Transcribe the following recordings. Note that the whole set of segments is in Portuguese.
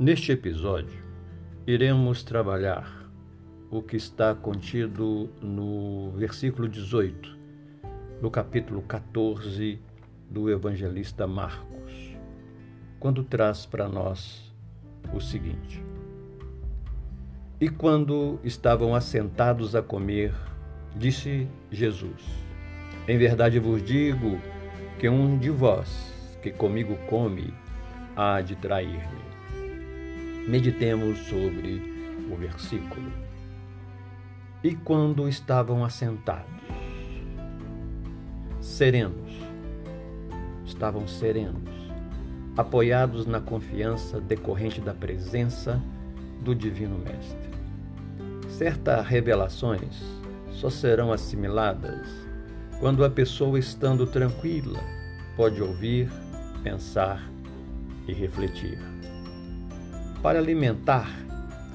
Neste episódio, iremos trabalhar o que está contido no versículo 18, do capítulo 14 do evangelista Marcos, quando traz para nós o seguinte: E quando estavam assentados a comer, disse Jesus: Em verdade vos digo que um de vós que comigo come há de trair-me. Meditemos sobre o versículo. E quando estavam assentados, serenos, estavam serenos, apoiados na confiança decorrente da presença do Divino Mestre. Certas revelações só serão assimiladas quando a pessoa, estando tranquila, pode ouvir, pensar e refletir. Para alimentar,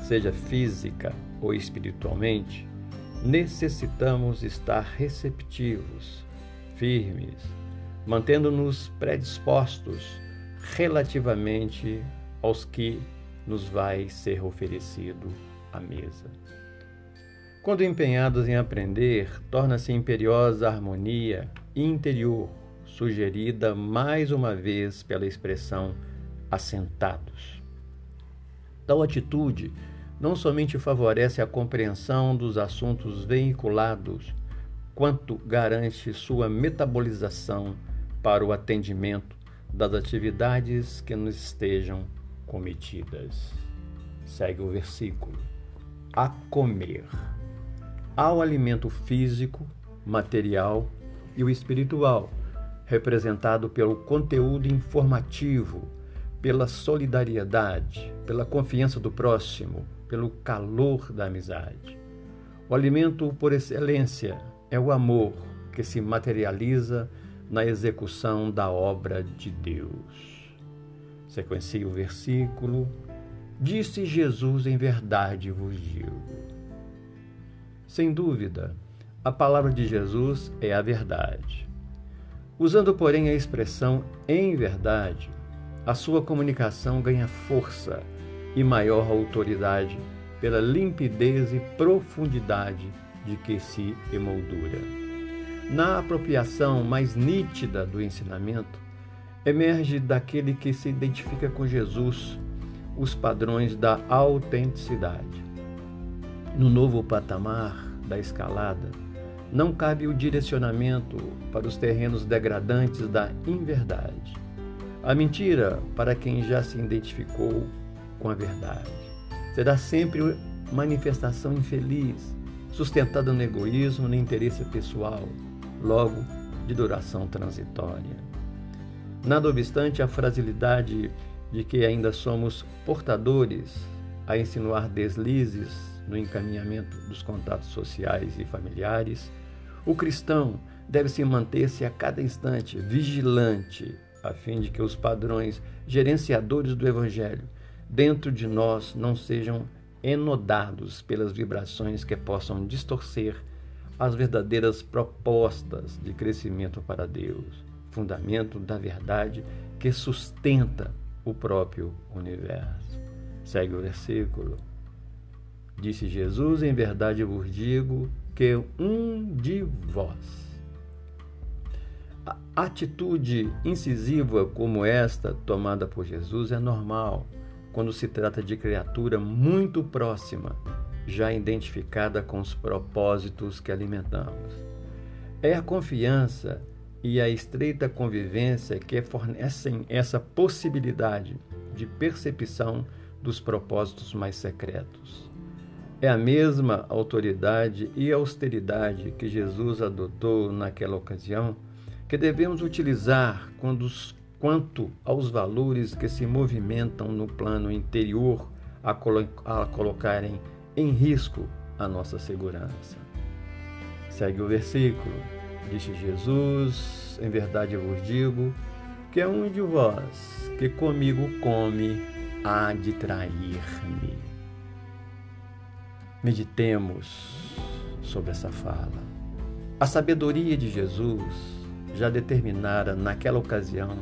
seja física ou espiritualmente, necessitamos estar receptivos, firmes, mantendo-nos predispostos relativamente aos que nos vai ser oferecido à mesa. Quando empenhados em aprender, torna-se imperiosa a harmonia interior, sugerida mais uma vez pela expressão assentados. Tal atitude não somente favorece a compreensão dos assuntos veiculados, quanto garante sua metabolização para o atendimento das atividades que nos estejam cometidas. Segue o versículo. A comer. Há o alimento físico, material e o espiritual, representado pelo conteúdo informativo pela solidariedade, pela confiança do próximo, pelo calor da amizade. O alimento por excelência é o amor que se materializa na execução da obra de Deus. Sequencia o versículo. Disse Jesus: Em verdade vos digo. Sem dúvida, a palavra de Jesus é a verdade. Usando, porém, a expressão em verdade, a sua comunicação ganha força e maior autoridade pela limpidez e profundidade de que se emoldura. Na apropriação mais nítida do ensinamento, emerge daquele que se identifica com Jesus os padrões da autenticidade. No novo patamar da escalada, não cabe o direcionamento para os terrenos degradantes da inverdade a mentira, para quem já se identificou com a verdade, será sempre manifestação infeliz, sustentada no egoísmo, no interesse pessoal, logo de duração transitória. Nada obstante a fragilidade de que ainda somos portadores a insinuar deslizes no encaminhamento dos contatos sociais e familiares, o cristão deve se manter-se a cada instante vigilante a fim de que os padrões gerenciadores do Evangelho dentro de nós não sejam enodados pelas vibrações que possam distorcer as verdadeiras propostas de crescimento para Deus, fundamento da verdade que sustenta o próprio universo. Segue o versículo. Disse Jesus: Em verdade vos digo que um de vós atitude incisiva como esta tomada por Jesus é normal quando se trata de criatura muito próxima, já identificada com os propósitos que alimentamos. É a confiança e a estreita convivência que fornecem essa possibilidade de percepção dos propósitos mais secretos. É a mesma autoridade e austeridade que Jesus adotou naquela ocasião que devemos utilizar quando, quanto aos valores que se movimentam no plano interior a, colo a colocarem em risco a nossa segurança. Segue o versículo. Disse Jesus: Em verdade eu vos digo que é um de vós que comigo come há de trair-me. Meditemos sobre essa fala. A sabedoria de Jesus já determinara naquela ocasião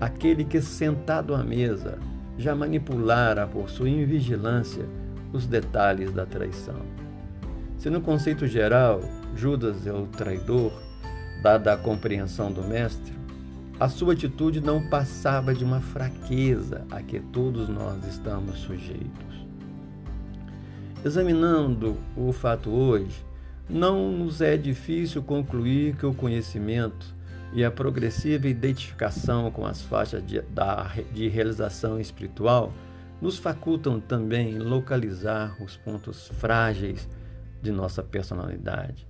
aquele que sentado à mesa já manipulara por sua invigilância os detalhes da traição. Se no conceito geral Judas é o traidor, dada a compreensão do Mestre, a sua atitude não passava de uma fraqueza a que todos nós estamos sujeitos. Examinando o fato hoje, não nos é difícil concluir que o conhecimento e a progressiva identificação com as faixas de, da, de realização espiritual nos facultam também localizar os pontos frágeis de nossa personalidade,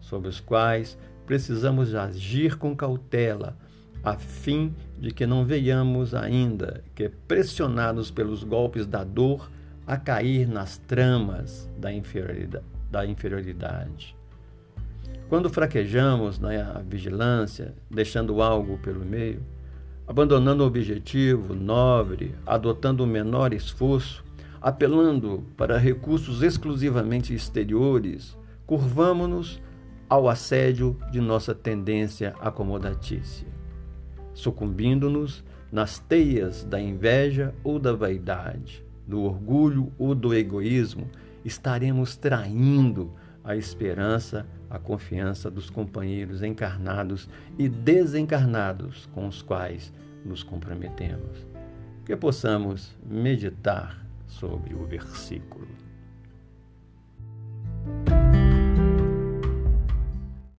sobre os quais precisamos agir com cautela a fim de que não venhamos ainda que pressionados pelos golpes da dor a cair nas tramas da inferioridade. Da inferioridade. Quando fraquejamos na vigilância, deixando algo pelo meio, abandonando o objetivo nobre, adotando o menor esforço, apelando para recursos exclusivamente exteriores, curvamos-nos ao assédio de nossa tendência acomodatícia sucumbindo-nos nas teias da inveja ou da vaidade, do orgulho ou do egoísmo, estaremos traindo a esperança, a confiança dos companheiros encarnados e desencarnados com os quais nos comprometemos. Que possamos meditar sobre o versículo.